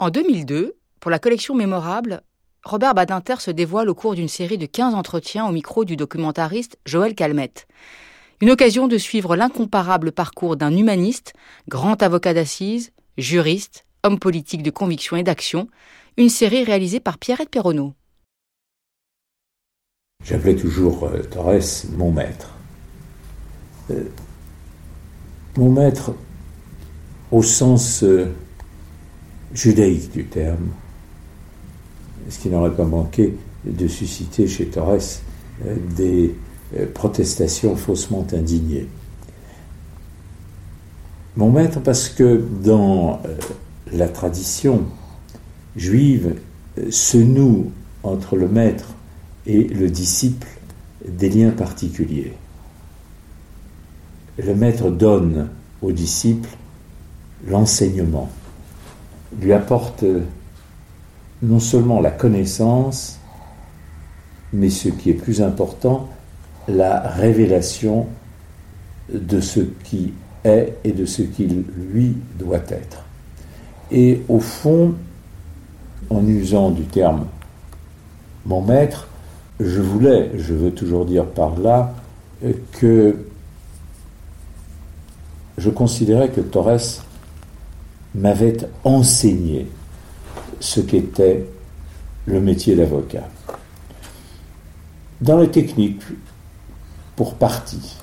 En 2002, pour la collection Mémorable, Robert Badinter se dévoile au cours d'une série de 15 entretiens au micro du documentariste Joël Calmette. Une occasion de suivre l'incomparable parcours d'un humaniste, grand avocat d'assises, juriste, homme politique de conviction et d'action, une série réalisée par Pierrette Perronneau. J'appelais toujours euh, Torres mon maître. Euh, mon maître au sens euh, judaïque du terme, ce qui n'aurait pas manqué de susciter chez Torres des protestations faussement indignées? Mon maître parce que dans la tradition juive se noue entre le maître et le disciple des liens particuliers. Le maître donne au disciple l'enseignement, lui apporte non seulement la connaissance, mais ce qui est plus important, la révélation de ce qui est et de ce qu'il lui doit être. Et au fond, en usant du terme mon maître, je voulais, je veux toujours dire par là, que je considérais que Torres m'avait enseigné ce qu'était le métier d'avocat. Dans les techniques, pour partie,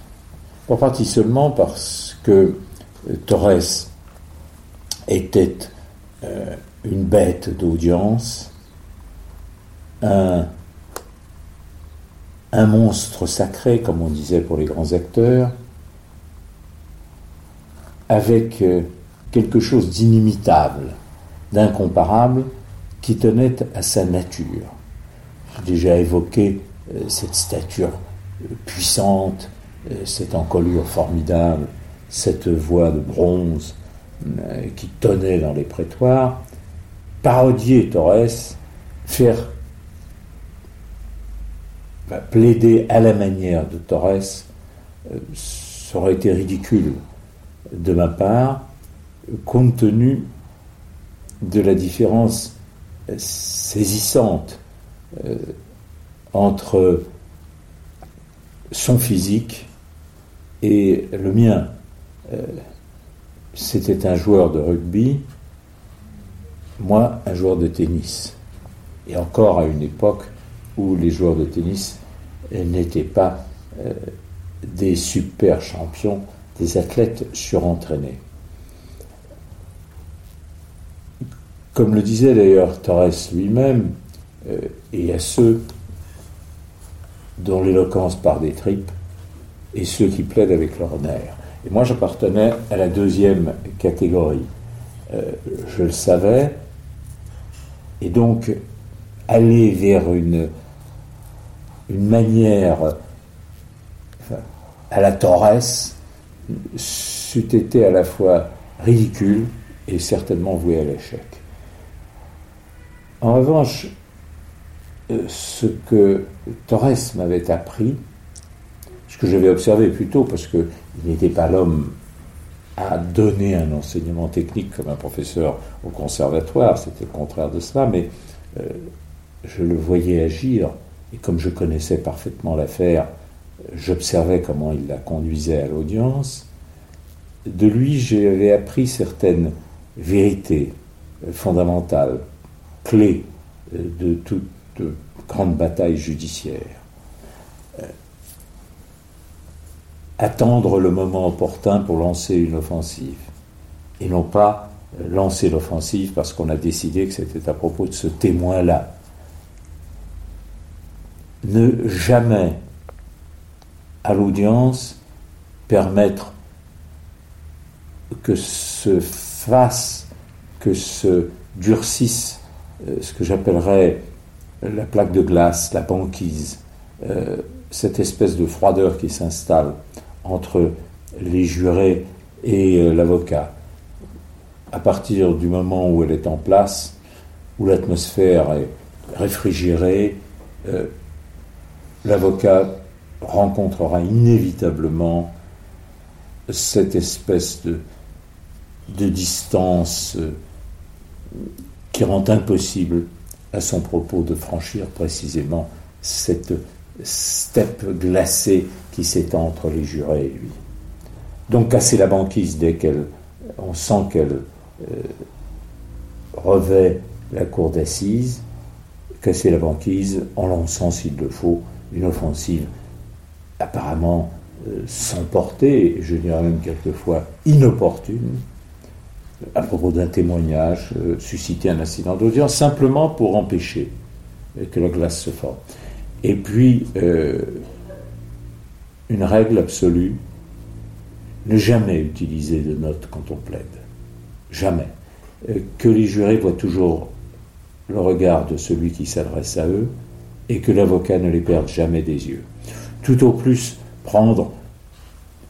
pour partie seulement parce que Torres était euh, une bête d'audience, un un monstre sacré, comme on disait pour les grands acteurs, avec euh, quelque chose d'inimitable, d'incomparable, qui tenait à sa nature. J'ai déjà évoqué euh, cette stature euh, puissante, cette encolure formidable, cette voix de bronze qui tonnait dans les prétoires. Parodier Torres, faire plaider à la manière de Torres, euh, ça aurait été ridicule de ma part, compte tenu de la différence saisissante euh, entre son physique et le mien. Euh, c'était un joueur de rugby, moi un joueur de tennis. Et encore à une époque où les joueurs de tennis n'étaient pas euh, des super champions, des athlètes surentraînés. Comme le disait d'ailleurs Torres lui-même, euh, et à ceux dont l'éloquence part des tripes, et ceux qui plaident avec leur nerf. Et moi, j'appartenais à la deuxième catégorie. Euh, je le savais, et donc aller vers une une manière à la Torres c'eût été à la fois ridicule et certainement voué à l'échec. En revanche, euh, ce que Torres m'avait appris, ce que j'avais observé plutôt, parce qu'il n'était pas l'homme à donner un enseignement technique comme un professeur au conservatoire, c'était le contraire de cela, mais euh, je le voyais agir et comme je connaissais parfaitement l'affaire, j'observais comment il la conduisait à l'audience. De lui, j'avais appris certaines vérités fondamentales, clés de toute grande bataille judiciaire. Attendre le moment opportun pour lancer une offensive, et non pas lancer l'offensive parce qu'on a décidé que c'était à propos de ce témoin-là ne jamais à l'audience permettre que se fasse, que se durcisse euh, ce que j'appellerais la plaque de glace, la banquise, euh, cette espèce de froideur qui s'installe entre les jurés et euh, l'avocat. À partir du moment où elle est en place, où l'atmosphère est réfrigérée, l'avocat rencontrera inévitablement cette espèce de, distance euh, qui rend impossible à son propos de franchir précisément cette steppe glacée qui s'étend entre les jurés et lui. Donc casser la banquise dès qu'elle, sent qu'elle euh, revêt la cour d'assises, casser la banquise en lançant, s'il le faut, une offensive apparemment euh, sans portée, je dirais même quelquefois inopportune, à propos d'un témoignage, euh, susciter un incident d'audience, simplement pour empêcher que la glace se forme. Et puis, euh, une règle absolue, ne jamais utiliser de notes quand on plaide. Jamais. que les jurés voient toujours le regard de celui qui s'adresse à eux et que l'avocat ne les perde jamais des yeux. Tout au plus prendre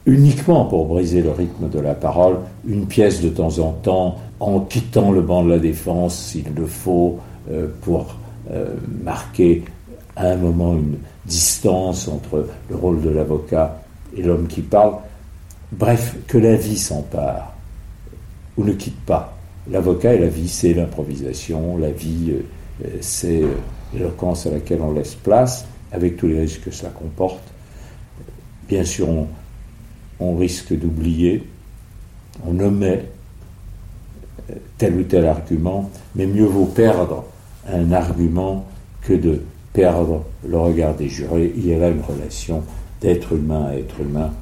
uniquement pour briser le rythme de la parole, une pièce de temps en temps, en quittant le banc de la défense s'il le faut, euh, pour euh, marquer à un moment une distance entre le rôle de l'avocat et l'homme qui parle. Bref, que la vie s'empare ou ne quitte pas. L'avocat et la vie, c'est l'improvisation, la vie, euh, c'est l'éloquence à laquelle on laisse place, avec tous les risques que cela comporte. Bien sûr, on, on risque d'oublier, on omet euh, tel ou tel argument, mais mieux vaut perdre un argument que de perdre le regard des jurés. Il y a là une relation d'être humain à être humain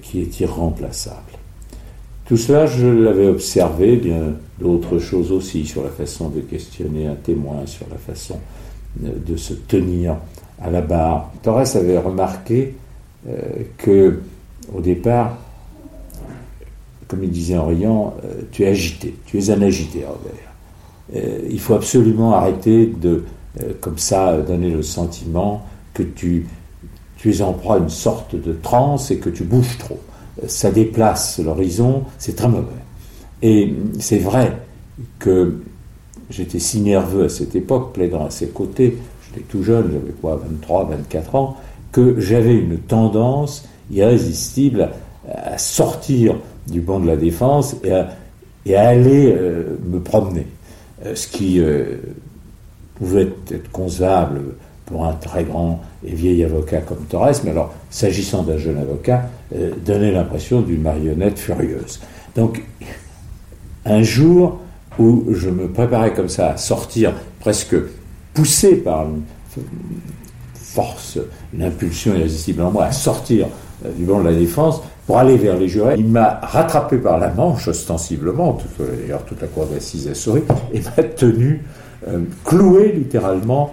qui est irremplaçable. Tout cela, je l'avais observé, bien d'autres choses aussi, sur la façon de questionner un témoin, sur la façon euh, de se tenir à la barre. Torres avait remarqué euh, que au départ, comme il disait en riant, euh, tu es agité, tu es un agité, Robert. Euh, il faut absolument arrêter de, euh, comme ça, donner le sentiment que tu, tu es en proie à une sorte de transe et que tu bouges trop. Ça déplace l'horizon, c'est très mauvais. Et c'est vrai que j'étais si nerveux à cette époque, plaidant à ses côtés, j'étais tout jeune, j'avais quoi, 23, 24 ans, que j'avais une tendance irrésistible à sortir du banc de la défense et à, aller euh, me promener. Euh, ce qui euh, pouvait être concevable pour un très grand et vieil avocat comme Torres, mais alors, s'agissant d'un jeune avocat, donnait l'impression d'une marionnette furieuse. Donc, un jour où je me préparais comme ça à sortir, presque poussé par une force, une impulsion irrésistible en moi, à sortir du banc de la défense pour aller vers les jurés. Il m'a rattrapé par la manche, ostensiblement, d'ailleurs toute la cour d'assises a souri, et m'a tenu euh, cloué littéralement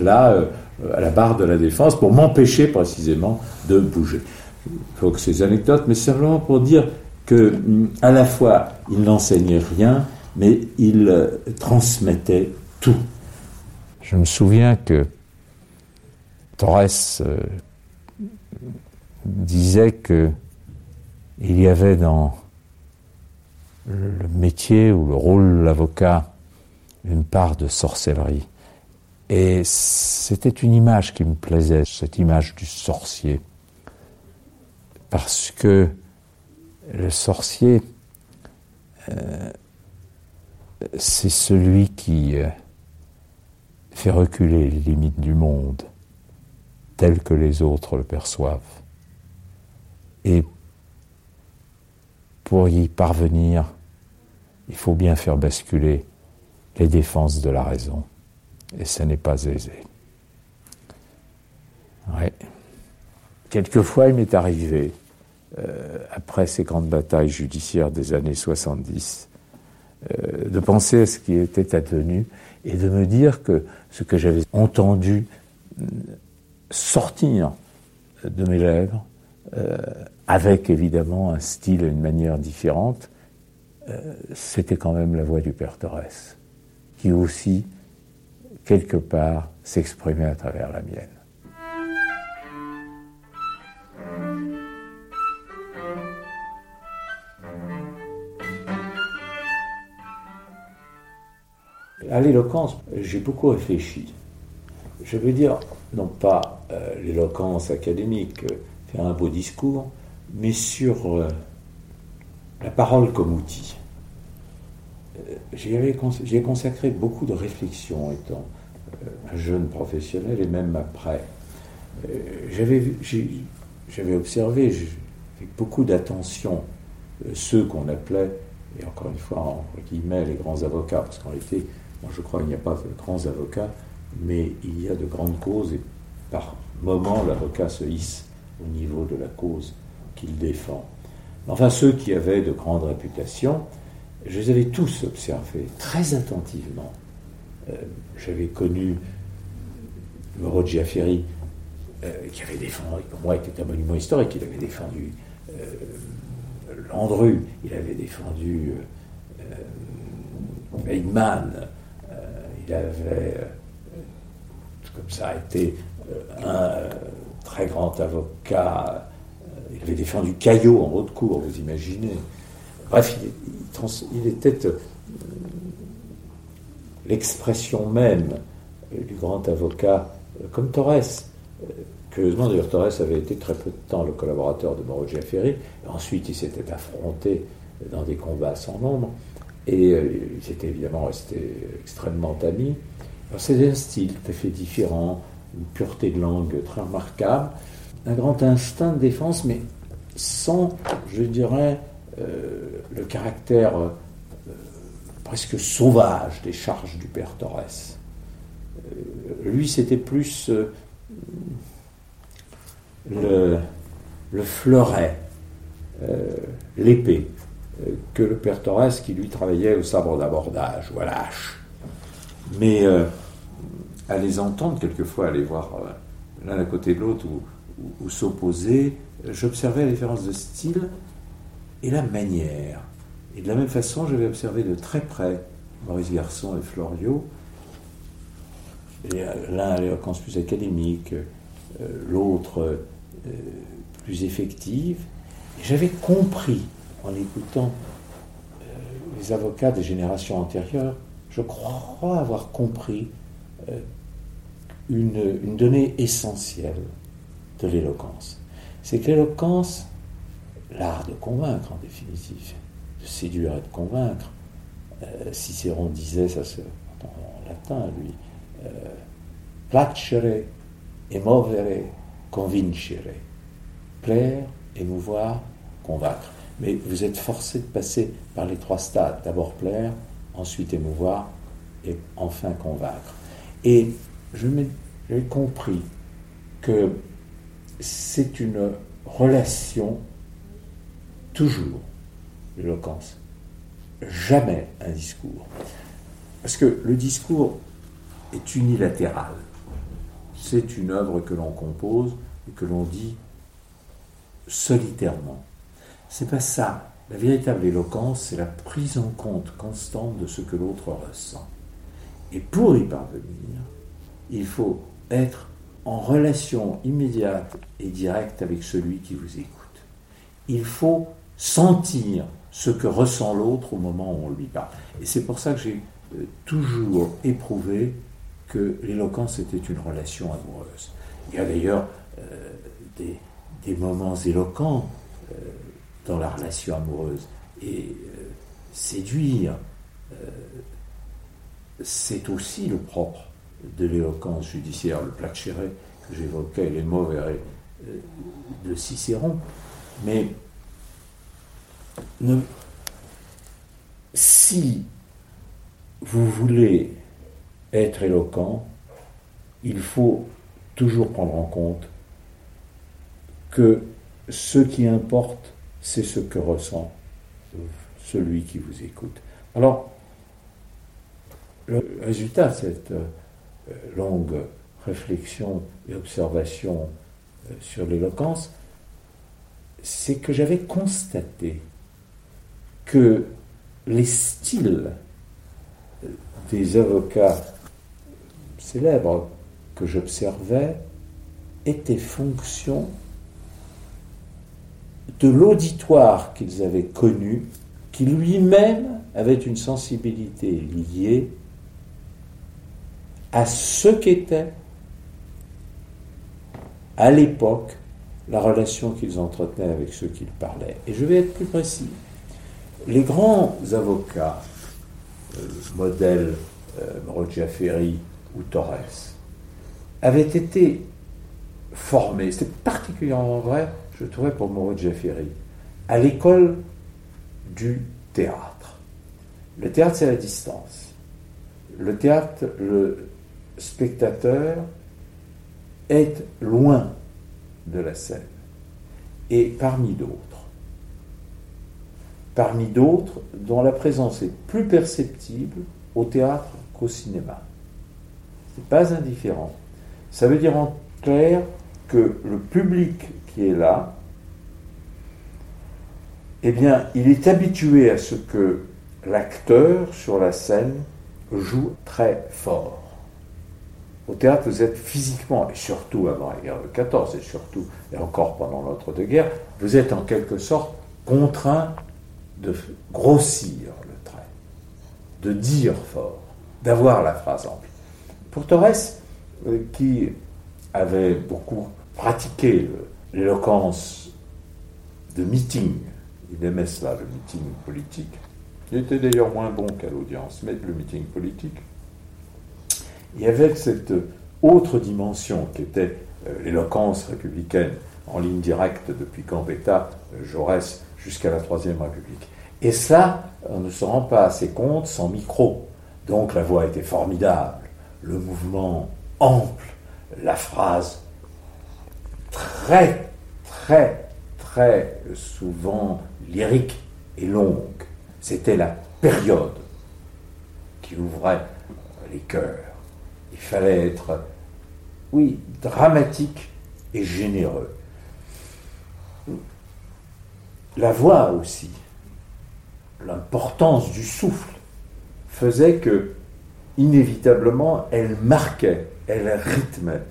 là, euh, à la barre de la défense pour m'empêcher précisément de bouger. Il faut que ces anecdotes, mais simplement pour dire que mm, à la fois il n'enseignait rien, mais il transmettait tout. Je me souviens que Torres disait que il y avait dans le métier ou le rôle de l'avocat une part de sorcellerie. Et c'était une image qui me plaisait, cette image du sorcier. Parce que le sorcier, euh, c'est celui qui euh, fait reculer les limites du monde tel que les autres le perçoivent. Et pour y parvenir, il faut bien faire basculer les défenses de la raison. Et ce n'est pas aisé. Quelquefois, il m'est arrivé, euh, après ces grandes batailles judiciaires des années 70, euh, de penser à ce qui était advenu et de me dire que ce que j'avais entendu euh, sortir de mes lèvres euh, avec évidemment un style et une manière différente, euh, c'était quand même la voix du Père Torres, qui aussi, quelque part, s'exprimait à travers la mienne. À l'éloquence, j'ai beaucoup réfléchi. Je veux dire, non pas euh, l'éloquence académique, un beau discours, mais sur euh, la parole comme outil. j'y ai consacré beaucoup de réflexions étant un jeune professionnel et même après. J'avais observé avec beaucoup d'attention ceux qu'on appelait, et encore une fois, entre guillemets, les grands avocats, parce qu'en réalité, moi je crois qu'il n'y a pas de grands avocats, mais il y a de grandes causes, et par moment, l'avocat se hisse au niveau de la cause qu'il défend. Enfin, ceux qui avaient de grandes réputations, je les avais tous observés très attentivement. Euh, j'avais connu Roger Ferry, euh, qui avait défendu, pour moi était un monument historique, il avait défendu euh, Landru, il avait défendu Feynman, il avait, comme ça, été un très grand avocat, il avait défendu Caillot en haute cour, vous imaginez. Bref, il, était l'expression même du grand avocat comme Torres. Curieusement, d'ailleurs, Torres avait été très peu de temps le collaborateur de Mauro Ferry. Ensuite, il s'était affronté dans des combats sans nombre. Et euh, ils étaient évidemment restés extrêmement amis. C'est un style tout à fait différent, une pureté de langue très remarquable, un grand instinct de défense, mais sans, je dirais, euh, le caractère euh, presque sauvage des charges du père Torres. lui, c'était plus le, fleuret, euh, l'épée, euh, que le père Torres qui lui travaillait au sabre d'abordage ou à l'âche. Mais euh, à les entendre quelquefois, à les voir l'un à côté de l'autre ou, s'opposer, j'observais la différence de style et la manière. Et de la même façon, j'avais observé de très près Maurice Garçon et Florio, l'un à l'éloquence plus académique, l'autre euh, plus effective. J'avais compris, en écoutant euh, les avocats des générations antérieures, je crois avoir compris euh, une, une, donnée essentielle de l'éloquence. C'est que l'éloquence, l'art de convaincre en définitive, de séduire et de convaincre, Cicéron disait, ça c'est en latin lui, placere, emovere, convincere. Plaire, émouvoir, convaincre. Mais vous êtes forcé de passer par les trois stades. D'abord plaire, ensuite émouvoir et enfin convaincre. Et j'ai compris que c'est une relation toujours l'éloquence, jamais un discours. Parce que le discours est unilatéral. C'est une œuvre que l'on compose et que l'on dit solitairement. C'est pas ça. La véritable éloquence, c'est la prise en compte constante de ce que l'autre ressent. Et pour y parvenir, il faut être en relation immédiate et directe avec celui qui vous écoute. Il faut sentir ce que ressent l'autre au moment où on lui parle. Et c'est pour ça que j'ai euh, toujours éprouvé que l'éloquence était une relation amoureuse. Il y a d'ailleurs euh, des, moments éloquents euh, dans la relation amoureuse. Et séduire, c'est aussi le propre de l'éloquence judiciaire, le placere que j'évoquais, les mots de Cicéron. Mais si vous voulez être éloquent, il faut toujours prendre en compte que ce qui importe, c'est ce que ressent celui qui vous écoute. Alors, le résultat de cette euh, longue réflexion et observation euh, sur l'éloquence, c'est que j'avais constaté que les styles des avocats célèbres que j'observais étaient fonction de l'auditoire qu'ils avaient connu, qui lui-même avait une sensibilité liée à ce qu'était à l'époque la relation qu'ils entretenaient avec ceux qu'ils parlaient. Et je vais être plus précis. Les grands avocats le modèle euh, Ferry ou Torres, avaient été formés, c'était particulièrement vrai, je trouvais, pour Maurice Ferry, à l'école du théâtre. Le théâtre, c'est la distance. Le théâtre, le spectateur est loin de la scène. Et parmi d'autres, parmi d'autres dont la présence est plus perceptible au théâtre qu'au cinéma. Ce n'est pas indifférent. Ça veut dire en clair que le public qui est là, eh bien, il est habitué à ce que l'acteur sur la scène joue très fort. Au théâtre, vous êtes physiquement, et surtout avant la guerre de 14, et surtout, et encore pendant l'entre-deux-guerres, vous êtes en quelque sorte contraint de grossir le trait, de dire fort, d'avoir la phrase ample. Pour Torres, euh, qui avait beaucoup pratiqué l'éloquence de meeting, il aimait cela, le meeting politique, il était d'ailleurs moins bon qu'à l'audience, mais le meeting politique, et avec cette autre dimension qui était euh, l'éloquence républicaine en ligne directe depuis Gambetta, euh, Jaurès, jusqu'à la Troisième République. Et ça, on ne se rend pas assez compte sans micro. Donc la voix était formidable, le mouvement ample, la phrase très, très, très souvent lyrique et longue. C'était la période qui ouvrait les cœurs. Il fallait être, oui, dramatique et généreux. La voix aussi, l'importance du souffle, faisait que, inévitablement, elle marquait, elle rythmait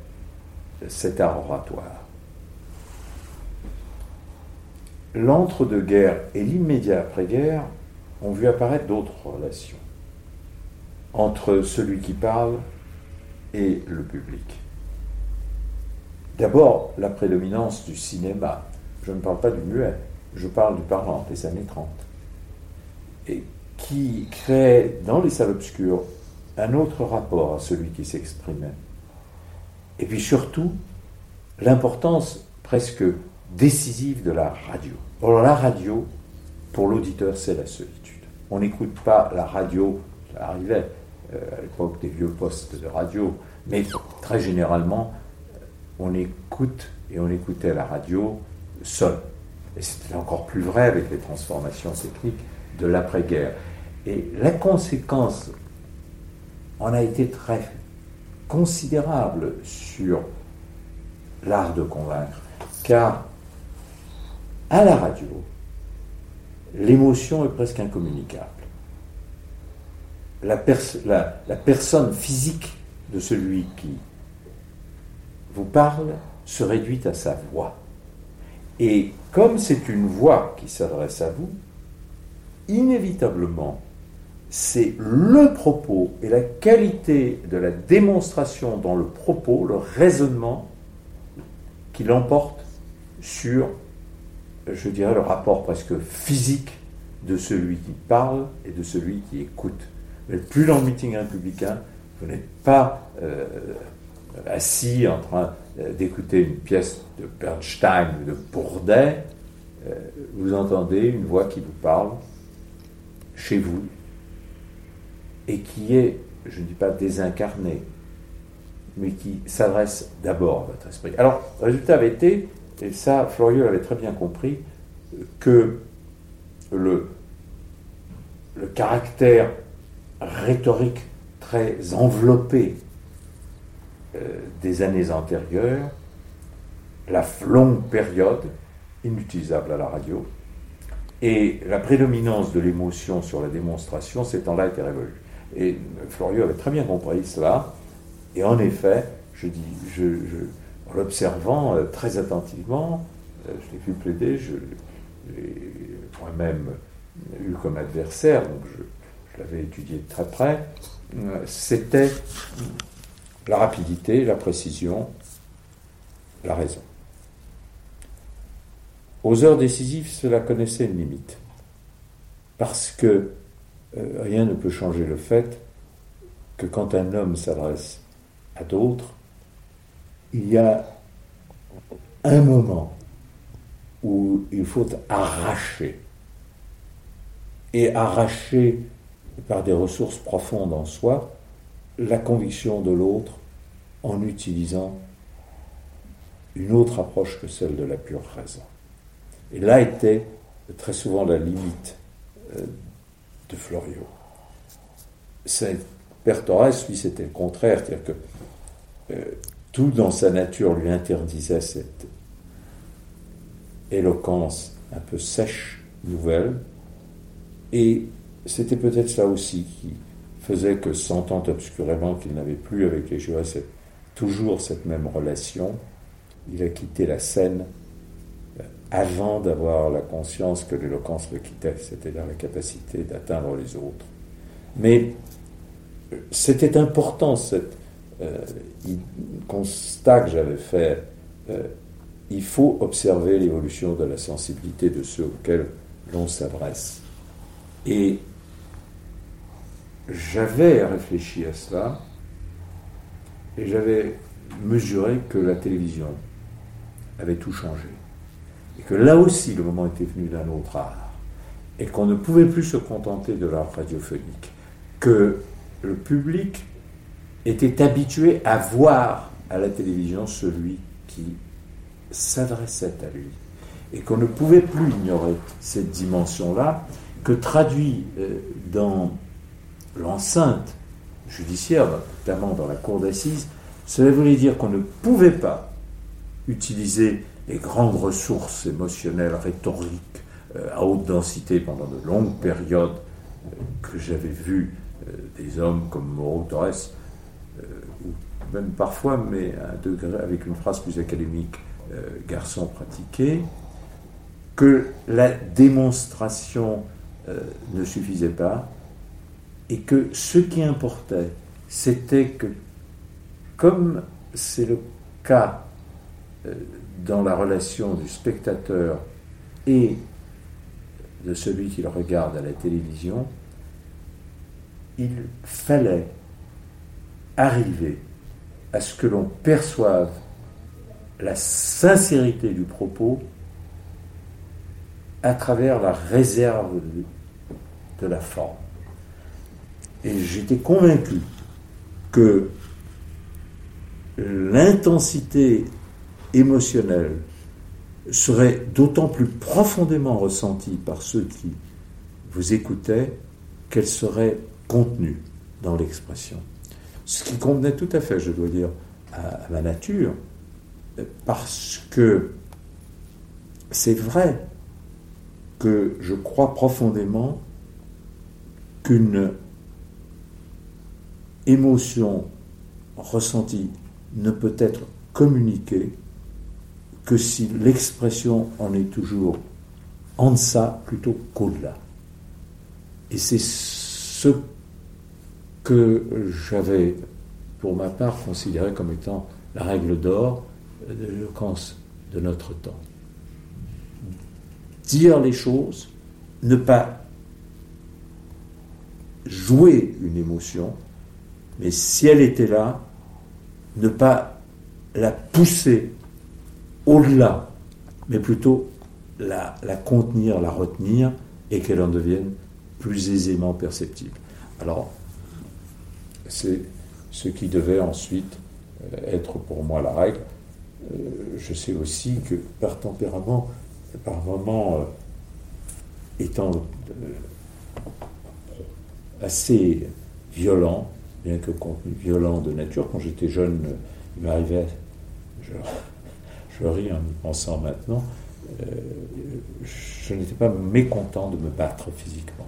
cet art oratoire. L'entre-deux-guerres et l'immédiat après-guerre ont vu apparaître d'autres relations entre celui qui parle et le public. D'abord, la prédominance du cinéma. Je ne parle pas du muet, je parle du parlant des années 30. Et qui crée dans les salles obscures un autre rapport à celui qui s'exprimait. Et puis surtout, l'importance presque décisive de la radio. Alors la radio, pour l'auditeur, c'est la solitude. On n'écoute pas la radio, ça arrivait, euh, à l'époque des vieux postes de radio, mais très généralement, on écoute et on écoutait la radio seul. Et c'était encore plus vrai avec les transformations techniques de l'après-guerre. Et la conséquence en a été très considérable sur l'art de convaincre, car à la radio, l'émotion est presque incommunicable la, personne physique de celui qui vous parle se réduit à sa voix. Et comme c'est une voix qui s'adresse à vous, inévitablement, c'est le propos et la qualité de la démonstration dans le propos, le raisonnement, qui l'emporte sur, je dirais, le rapport presque physique de celui qui parle et de celui qui écoute. Mais plus dans le meeting républicain, vous n'êtes pas euh, assis en train euh, d'écouter une pièce de Bernstein ou de Bourdet, euh, vous entendez une voix qui vous parle chez vous et qui est, je ne dis pas désincarnée, mais qui s'adresse d'abord à votre esprit. Alors, le résultat avait été, et ça, Floriot avait très bien compris, que le caractère rhétorique très enveloppé euh, des années antérieures, la longue période, inutilisable à la radio, et la prédominance de l'émotion sur la démonstration, ces temps-là étaient révolus. Et Florio avait très bien compris cela, et en effet, je dis, je, en l'observant euh, très attentivement, euh, je l'ai vu plaider, je l'ai moi-même eu comme adversaire, donc je, je l'avais étudié de très près, euh, c'était la rapidité, la précision, la raison. Aux heures décisives, cela connaissait une limite. Parce que euh, rien ne peut changer le fait que quand un homme s'adresse à d'autres, il y a un moment où il faut arracher. Et arracher par des ressources profondes en soi la conviction de l'autre en utilisant une autre approche que celle de la pure raison. Et là était très souvent la limite euh, de Florio. Père Torres, lui, c'était le contraire, c'est-à-dire que euh, tout dans sa nature lui interdisait cette éloquence un peu sèche, nouvelle, et c'était peut-être ça aussi qui faisait que, sentant obscurément qu'il n'avait plus avec les jurés toujours cette même relation, il a quitté la scène euh, avant d'avoir la conscience que l'éloquence le quittait, c'est-à-dire la capacité d'atteindre les autres. Mais euh, c'était important, cette euh, constat que j'avais fait. il faut observer l'évolution de la sensibilité de ceux auxquels l'on s'adresse. Et j'avais réfléchi à cela et j'avais mesuré que la télévision avait tout changé. Et que là aussi, le moment était venu d'un autre art. Et qu'on ne pouvait plus se contenter de l'art radiophonique. Que le public était habitué à voir à la télévision celui qui s'adressait à lui. Et qu'on ne pouvait plus ignorer cette dimension-là, que traduit euh, dans l'enceinte judiciaire, notamment dans la cour d'assises, cela voulait dire qu'on ne pouvait pas utiliser les grandes ressources émotionnelles, rhétoriques, euh, à haute densité pendant de longues périodes euh, que j'avais vu euh, des hommes comme Moreau Torres, ou même parfois, mais avec une phrase plus académique, garçon pratiqué, que la démonstration ne suffisait pas, et que ce qui importait, c'était que, comme c'est le cas euh, dans la relation du spectateur et de celui qui le regarde à la télévision, il fallait arriver à ce que l'on perçoive la sincérité du propos à travers la réserve de la forme. Et j'étais convaincu que l'intensité émotionnelle serait d'autant plus profondément ressentie par ceux qui vous écoutaient qu'elle serait contenue dans l'expression. Ce qui convenait tout à fait, je dois dire, à, ma nature, parce que c'est vrai que je crois profondément qu'une émotion ressentie ne peut être communiquée que si l'expression en est toujours en deçà plutôt qu'au-delà. Et c'est ce que j'avais, pour ma part, considéré comme étant la règle d'or de l'éloquence de notre temps. Dire les choses, ne pas jouer une émotion, mais si elle était là, ne pas la pousser au-delà, mais plutôt la, contenir, la retenir, et qu'elle en devienne plus aisément perceptible. Alors, c'est ce qui devait ensuite euh, être pour moi la règle. Euh, je sais aussi que par tempérament, par moment, euh, étant assez violent, bien que violent de nature. Quand j'étais jeune, il m'arrivait, je, ris en y pensant maintenant, euh, je n'étais pas mécontent de me battre physiquement.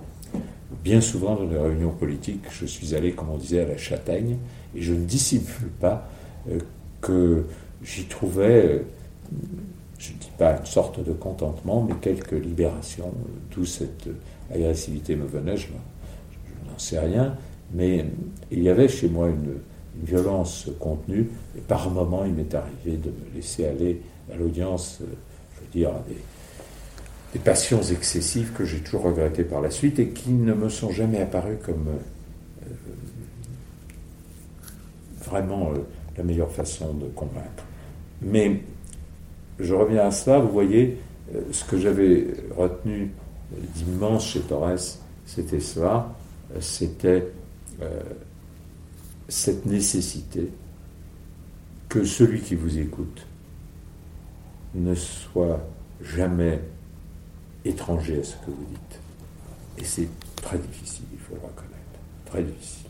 Bien souvent, dans les réunions politiques, je suis allé, comme on disait, à la châtaigne, et je ne dissimule pas euh, que j'y trouvais, euh, je ne dis pas une sorte de contentement, mais quelques libérations, d'où cette agressivité me venait, je n'en sais rien, mais il y avait chez moi une, violence contenue, et par moments, il m'est arrivé de me laisser aller à l'audience, euh, je veux dire, à des passions excessives que j'ai toujours regrettées par la suite et qui ne me sont jamais apparues comme euh, vraiment euh, la meilleure façon de convaincre. Mais je reviens à cela, vous voyez, ce que j'avais retenu d'immense chez Torres, c'était cela, c'était cette nécessité que celui qui vous écoute ne soit jamais étranger à ce que vous dites. Et c'est très difficile, il faut le reconnaître. Très difficile.